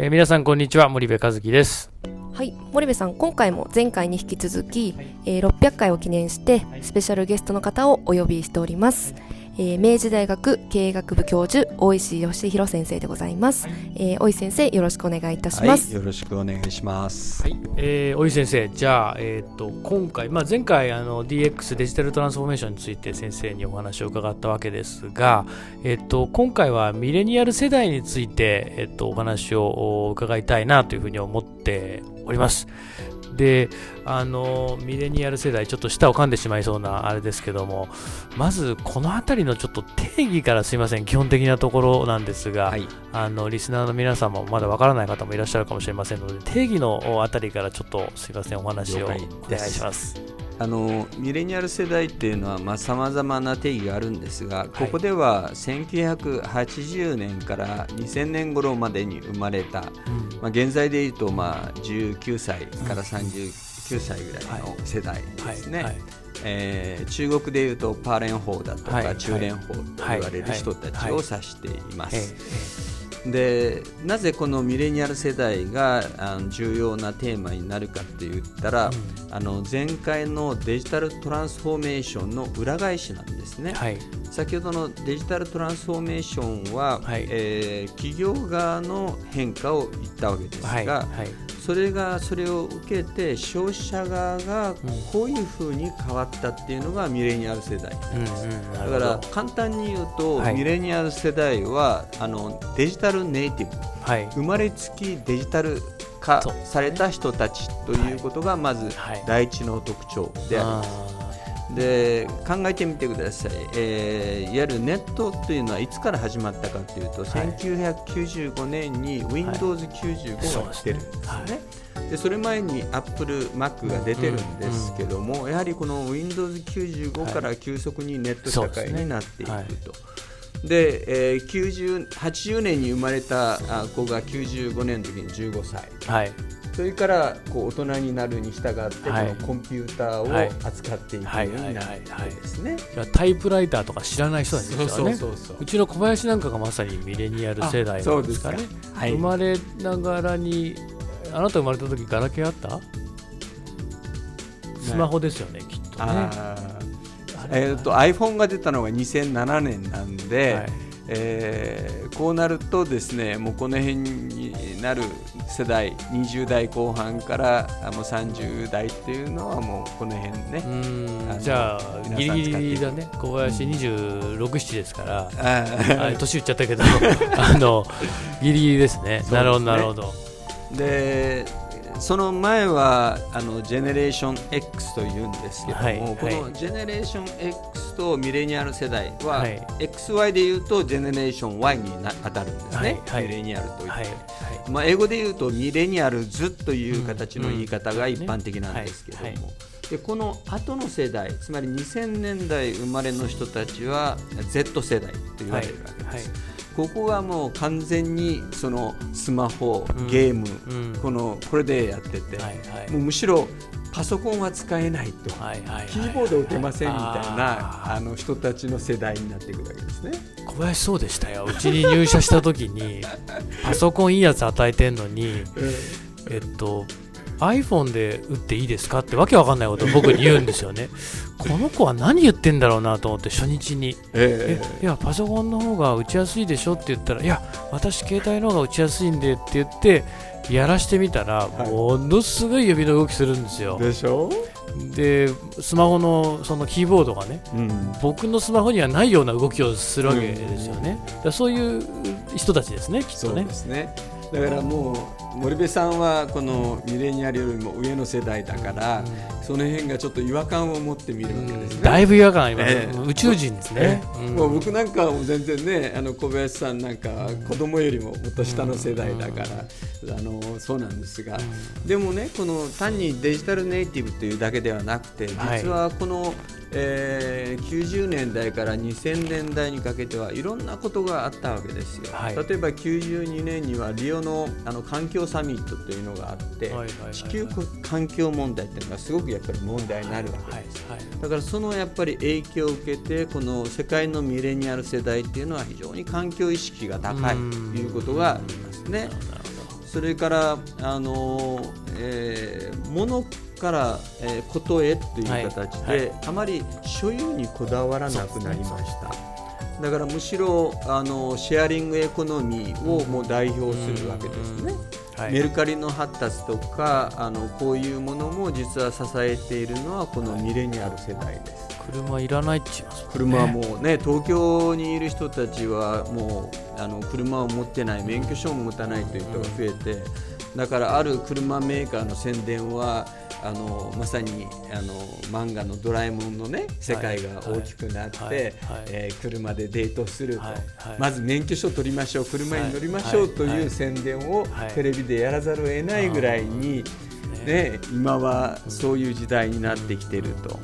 えー、皆さんこんにちは森部和樹です。はい森部さん今回も前回に引き続き、えー、600回を記念してスペシャルゲストの方をお呼びしております、えー、明治大学経営学部教授大石義弘先生でございます、えー、大石先生よろしくお願いいたします、はい、よろしくお願いします。はい、えー、大石先生じゃあえっ、と今回まあ前回あの DX デジタルトランスフォーメーションについて先生にお話を伺ったわけですがえっ、と今回はミレニアル世代についてえっ、とお話を伺いたいなというふうに思っておりますであのミレニアル世代ちょっと舌を噛んでしまいそうなあれですけどもまずこの辺りのちょっと定義からすいません。基本的なところなんですが、はい、あのリスナーの皆さんもまだわからない方もいらっしゃるかもしれませんので定義のあたりからちょっとすいません。お話をお願いします。あのミレニアル世代っていうのはさまざ、まな定義があるんですが、ここでは1980年から2000年頃までに生まれた、うん、まあ、現在でいうとまあ19歳から39歳ぐらいの世代ですね。えー、中国でいうとパーレン法だとか、中連法と言われる人たちを指しています。でなぜこのミレニアル世代があの重要なテーマになるかって言ったら、うん、あの前回のデジタルトランスフォーメーションの裏返しなんですね、はい、先ほどのデジタルトランスフォーメーションは、はい、えー、企業側の変化を言ったわけですが、はい。はいそれがそれを受けて消費者側がこういうふうに変わったっていうのがミレニアル世代、うん、だから簡単に言うと、はい、ミレニアル世代はあのデジタルネイティブ、はい、生まれつきデジタル化された人たちということがまず第一の特徴であります。で考えてみてください、えー、いわゆるネットというのはいつから始まったかというと、はい、1995年に Windows95 が来てるんですよね。でそれ前に Apple、Mac が出てるんですけども、やはりこの Windows95 から急速にネット社会になっていくと。で、えー、90 80年に生まれた子が95年の時に15歳、はい、それからこう大人になるに従って、このコンピューターを扱っていくようになってですね。タイプライターとか知らない人たちですよね。うちの小林なんかがまさにミレニアル世代なんですかね。はい、生まれながらにあなた生まれた時ガラケーあった？スマホですよね、きっとね。えーと、iPhone が出たのが2007年なんで、はい。えー、こうなるとですねもうこの辺になる世代20代後半からもう30代っていうのはもうこの辺ね。じゃあギリギリだね。小林26、うん、7ですから。あ年言っちゃったけど。あのギリギリですね、ね、なるほどなるほど。でその前はあのジェネレーション X というんですけども、はい、このジェネレーション X とミレニアル世代は、はい、XY でいうとジェネレーション Y にな当たるんですね、はい、ミレニアルといって、まあ、英語でいうとミレニアルズという形の言い方が一般的なんですけども。でこの後の世代つまり2000年代生まれの人たちは Z 世代と言われるわけです。ここはもう完全にそのスマホ、ゲーム、うん、このこれでやってて、はいはい、もうむしろパソコンは使えないと、はいはい、キーボード打てませんみたいなあの人たちの世代になっていくわけですね。小林そうでしたよ。うちに入社した時に パソコンいいやつ与えてんのに、えっと iPhone で打っていいですかってわけわかんないことを僕に言うんですよね。この子は何言ってんだろうなと思って初日に、えー、いやパソコンの方が打ちやすいでしょって言ったらいや私携帯の方が打ちやすいんでって言ってやらしてみたら、はい、ものすごい指の動きするんですよ。でしょ？でスマホのそのキーボードがね、うん、僕のスマホにはないような動きをするわけですよね。うん、そういう人たちですねきっとね。そうですねだからもう森部さんはこのミレニアルよりも上の世代だから、その辺がちょっと違和感を持って見るわけですね。だいぶ違和感あります、ね、宇宙人ですね。もう僕なんか全然ねあの小林さんなんか子供よりももっと下の世代だから、あのそうなんですが、でもねこの単にデジタルネイティブというだけではなくて実はこのえー、90年代から2000年代にかけてはいろんなことがあったわけですよ、はい、例えば92年にはリオのあの環境サミットというのがあって、地球環境問題というのがすごくやっぱり問題になるわけです、だからそのやっぱり影響を受けてこの世界のミレニアル世代っていうのは非常に環境意識が高いということがありますね。それからあの、えー、物から、えー、ことへという形で、はいはい、あまり所有にこだわらなくなりました。だからむしろあのシェアリングエコノミーをもう代表するわけですね。はい、メルカリの発達とかあのこういうものも実は支えているのはこのミレニアル世代です。車いらないって言います、ね、車はもうね東京にいる人たちはもうあの車を持ってない免許証も持たないという人が増えて、だからある車メーカーの宣伝はあのまさにあの漫画の「ドラえもん」のね世界が大きくなって、はい。はい。えー、車でデートすると、はい。はい、まず免許証取りましょう車に乗りましょうという宣伝をテレビでやらざるを得ないぐらいに、ね、今はそういう時代になってきていると。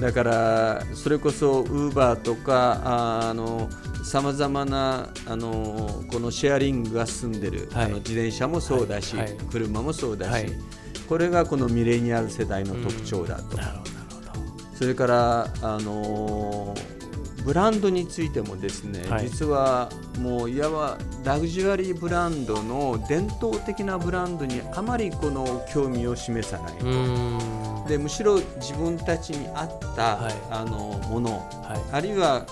だからそれこそウーバーとかあのさまざまなあのこのシェアリングが進んでる、はい、あの自転車もそうだし、はい。はい、車もそうだし、これがこのミレニアル世代の特徴だと。それからあのブランドについてもですね、はい、実はもういわばラグジュアリーブランドの伝統的なブランドにあまりこの興味を示さないでむしろ自分たちに合った、はい、あのもの、はい、あるいは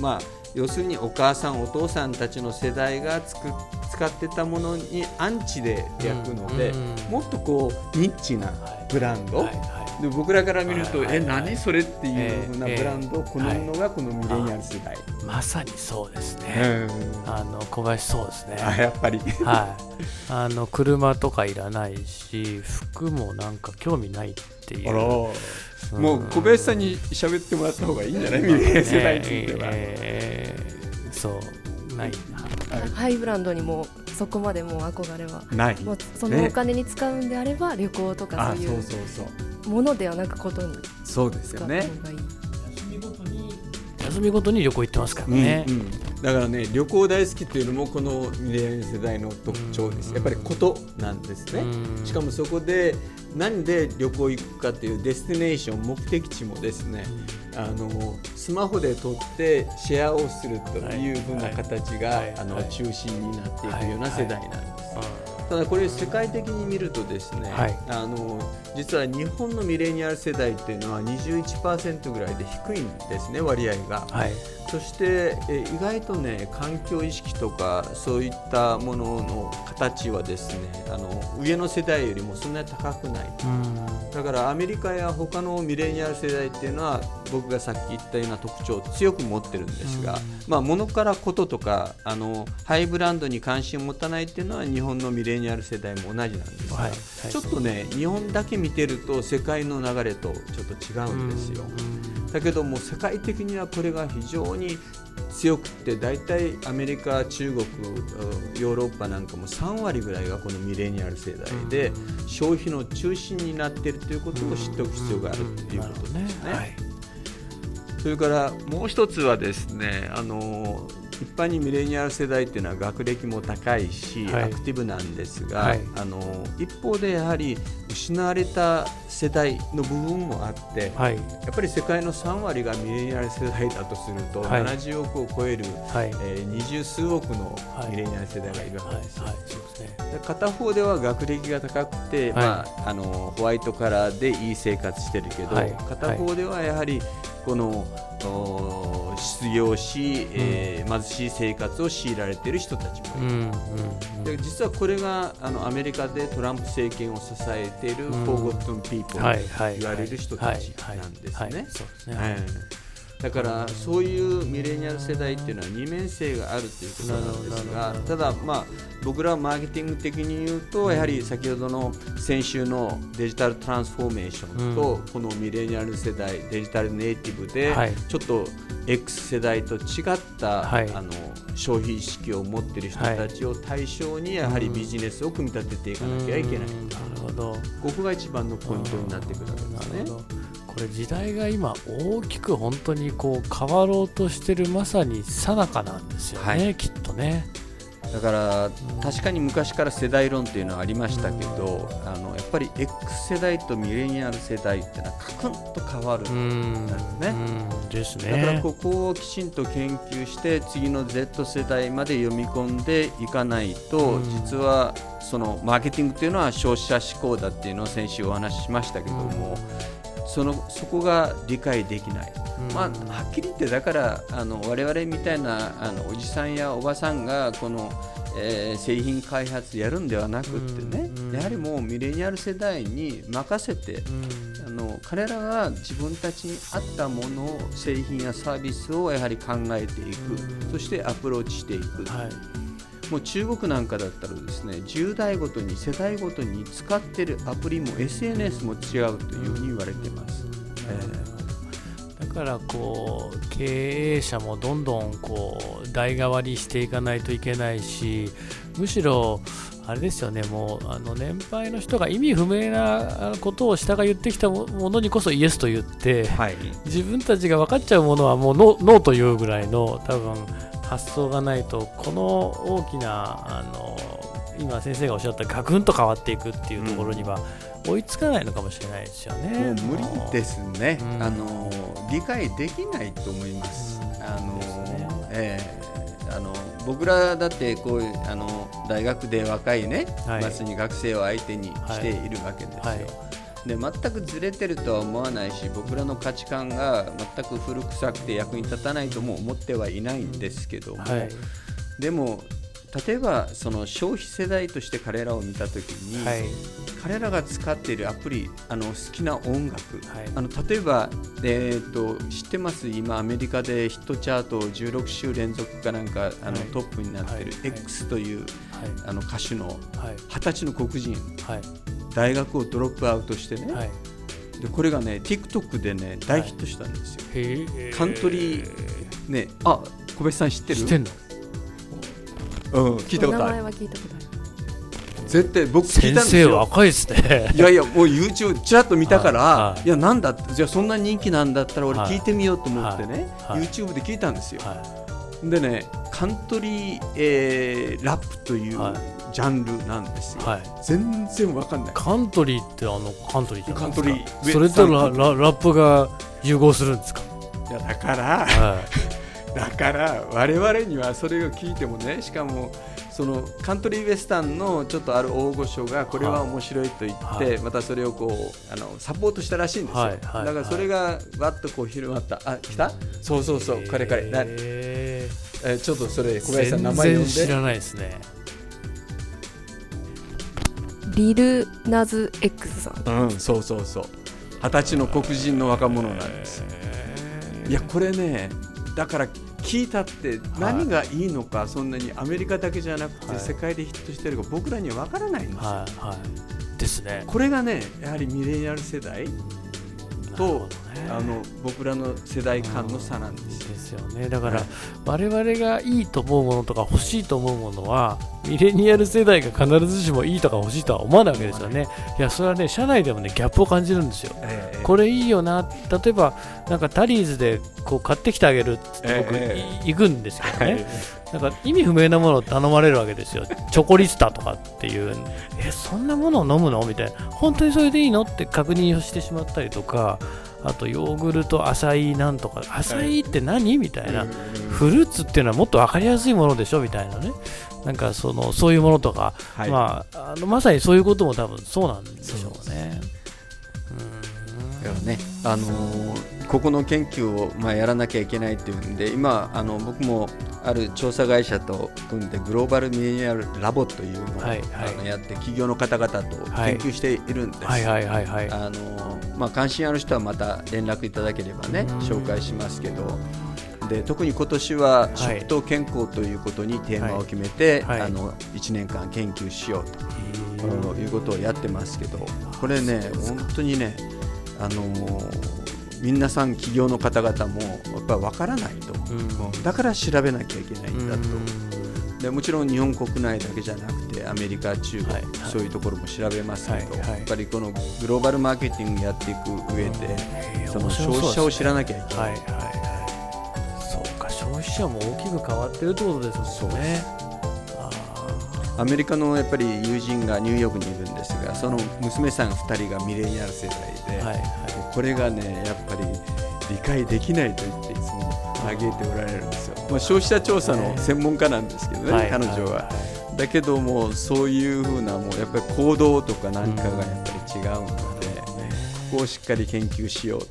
まあ要するにお母さんお父さんたちの世代がつく使ってたものにアンチで焼くので、もっとこうニッチなブランド、はいはい。で僕らから見ると、え何それっていうふうなブランドを好むのがこのミレニアル世代、まさにそうですね、あの小林そうですね。あやっぱり。はい。あの車とかいらないし服もなんか興味ないっていう。もう小林さんに喋ってもらった方がいいんじゃない？ミレニアル世代については、えー、そうない。なハイブランドにもそこまでもう憧れは。ない。もうそのお金に使うんであれば旅行とかそういうものではなくことにそうですよね。休みごとに休みごとに旅行行ってますからね、うんうん、だからね旅行大好きっていうのもこのミレニアル世代の特徴です。やっぱりことなんですね。しかもそこで何で旅行行くかっていうデスティネーション目的地もですね、あのスマホで撮ってシェアをするというふうな形が、あの中心になっていくような世代なんです。ただこれ世界的に見るとですね、はい、あの実は日本のミレニアル世代っていうのは21%ぐらいで低いんですね割合が、はい、そしてえ意外とね環境意識とかそういったものの形はですねあの上の世代よりもそんなに高くないだからアメリカや他のミレニアル世代っていうのは僕がさっき言ったような特徴を強く持ってるんですが、まあ、物からこととかあのハイブランドに関心を持たないっていうのは日本のミレニアル世代も同じなんですが、はいはい、ちょっとね日本だけ見てると世界の流れとちょっと違うんですよ。だけども世界的にはこれが非常に強くて大体アメリカ、中国、ヨーロッパなんかも3割ぐらいがこのミレニアル世代で消費の中心になっているということを知っておく必要があるということですね。それからもう一つはですねあの一般にミレニアル世代っていうのは学歴も高いし、はい、アクティブなんですが、はい、あの一方でやはり失われた世代の部分もあって、はい、やっぱり世界の3割がミレニアル世代だとすると、はい、70億を超える、はい、えー、二十数億のミレニアル世代がいるわけですよ。片方では学歴が高くて、まあ、あのホワイトカラーでいい生活してるけど、片方ではやはりこの失業し、えー、貧しい生活を強いられている人たちもいる、うん。うん、で実はこれがあのアメリカでトランプ政権を支えている、フォーゴットン・ピーポーと言われる人たちなんですね。だからそういうミレニアル世代っていうのは二面性があるということなんですがただまあ僕らはマーケティング的に言うとやはり先ほどの先週のデジタルトランスフォーメーションとこのミレニアル世代デジタルネイティブでちょっと X 世代と違ったあの消費意識を持っている人たちを対象にやはりビジネスを組み立てていかなきゃいけない。なるほど。ここが一番のポイントになってくるわけですね。これ時代が今大きく本当にこう変わろうとしてるまさにさなかなんですよね、はい、きっとね。だから確かに昔から世代論っていうのはありましたけど、あのやっぱり X 世代とミレニアル世代っていうのはカクンと変わるんですね。ですねだからここをきちんと研究して次の Z 世代まで読み込んでいかないと、実はそのマーケティングっていうのは消費者志向だっていうのを先週お話ししましたけども。そのそこが理解できない、まあ、はっきり言ってだからあの我々みたいなあのおじさんやおばさんがこの、えー、製品開発やるんではなくってね、やはりもうミレニアル世代に任せて、あの彼らが自分たちに合ったものを製品やサービスをやはり考えていく、そしてアプローチしていく。はいもう中国なんかだったらですね10代ごとに世代ごとに使ってるアプリも SNS も違うというふうに言われてます。えー、だからこう経営者もどんどんこう代替わりしていかないといけないしむしろあれですよねもうあの年配の人が意味不明なことを下が言ってきたものにこそイエスと言って、はい、自分たちが分かっちゃうものはもうノーというぐらいの多分発想がないとこの大きなあの今先生がおっしゃったガクンと変わっていくっていうところには追いつかないのかもしれないですよね。もう無理ですね、うん、あの理解できないと思います。うん、あの、ね、えー、あの僕らだってこういうあの大学で若いね、はい、まさに学生を相手にしているわけですよ。はい。はいで全くずれてるとは思わないし僕らの価値観が全く古臭くて役に立たないとも思ってはいないんですけども、はい、でも例えばその消費世代として彼らを見たときに、はい、彼らが使っているアプリあの好きな音楽、はい、あの例えば、えーと、知ってます？今アメリカでヒットチャート16週連続かなんかあの、トップになってい。る X という、あの歌手の二十歳の黒人、大学をドロップアウトしてね、はい、でこれがね TikTok でね大ヒットしたんですよ、はい、カントリーねあ小林さん知ってる？知ってんの？うん聞いたことある。名前は聞いたことある。絶対僕聞いたんですよ。若いですね。いやいやもう YouTube ちらっと見たから、はい、い。やなんだじゃあそんな人気なんだったら俺聞いてみようと思ってね、はい、YouTube で聞いたんですよ、でねカントリー、えー、ラップという、ジャンルなんですよ、はい、全然わかんない。カントリーってあのカントリーじゃないですか。カントリー。それとラララップが融合するんですか？いやだから、はい、だから我々にはそれを聞いてもねしかもそのカントリーウエスタンのちょっとある大御所がこれは面白いと言って、またそれをこうあのサポートしたらしいんですよ、だからそれがわっとこう広まった。あ来た？そうそうそう彼彼。えー、ちょっとそれ小林さん名前呼んで。知らないですねリルナズ X さん。うんそうそうそう。二十歳の黒人の若者なんです。いやこれねだから聞いたって何がいいのか、はい、そんなにアメリカだけじゃなくて世界でヒットしてるか僕らには分からないんですよ、はいはい、ですね。これがねやはりミレニアル世代と、ね、あの僕らの世代間の差なんです。ですよね。だから、我々がいいと思うものとか欲しいと思うものはミレニアル世代が必ずしもいいとか欲しいとは思わないわけですよね。い。やそれはね社内でもねギャップを感じるんですよ、えー、これいいよな。例えばなんかタリーズでこう買ってきてあげるって僕、えー、行くんですけどね、なんか意味不明なものを頼まれるわけですよ、チョコリスタとかっていう、え、そんなものを飲むの？みたいな、本当にそれでいいの？って確認をしてしまったりとか、あとヨーグルト、アサイなんとか、アサイって何？みたいな、フルーツっていうのはもっと分かりやすいものでしょ？みたいなね、なんかそのそういうものとか、はい、まあ、あのまさにそういうことも多分そうなんでしょうね。だからね、あのー、ここの研究を、まあ、やらなきゃいけないというんで今あの僕もある調査会社と組んでグローバルミレニアルラボというのを、はいはい、あのやって企業の方々と研究しているんです。関心ある人はまた連絡いただければね紹介しますけど。で特に今年は食と健康ということにテーマを決めて、はい。はい、あの1年間研究しようということをやってますけど。これね本当にねあの皆さん企業の方々もやっぱり分からないと、うん、だから調べなきゃいけないんだと。でもちろん日本国内だけじゃなくてアメリカ、中国、はいそういうところも調べますけど、はいはい。やっぱりこのグローバルマーケティングやっていく上で、へーその消費者を知らなきゃいけない。はいはい。はいそうか消費者も大きく変わってるってことですもんね。あアメリカのやっぱり友人がニューヨークにいるんですが、その娘さん2人がミレニアル世代で、ーはいはいこれがね、やっぱり理解できないと言っていつも嘆いておられるんですよ。まあ、消費者調査の専門家なんですけどね、はい彼女は。だけども、そういうふうな、もうやっぱり行動とかなんかがやっぱり違うので、ここをしっかり研究しようと。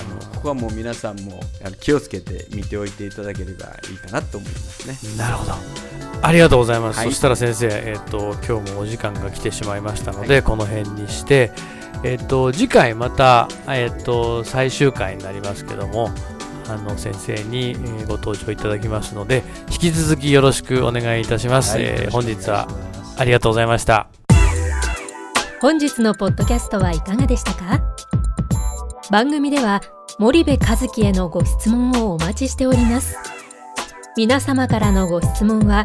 あのここはもう皆さんも気をつけて見ておいていただければいいかなと思いますね。なるほど。ありがとうございます。はいそしたら先生、えっ、と今日もお時間が来てしまいましたので、この辺にして、えっ、と次回またえっ、と最終回になりますけども、あの先生に、えーご登場いただきますので、引き続きよろしくお願いいたします。はいえー本日はありがとうございました。本日のポッドキャストはいかがでしたか？番組では森部和樹へのご質問をお待ちしております皆様からのご質問は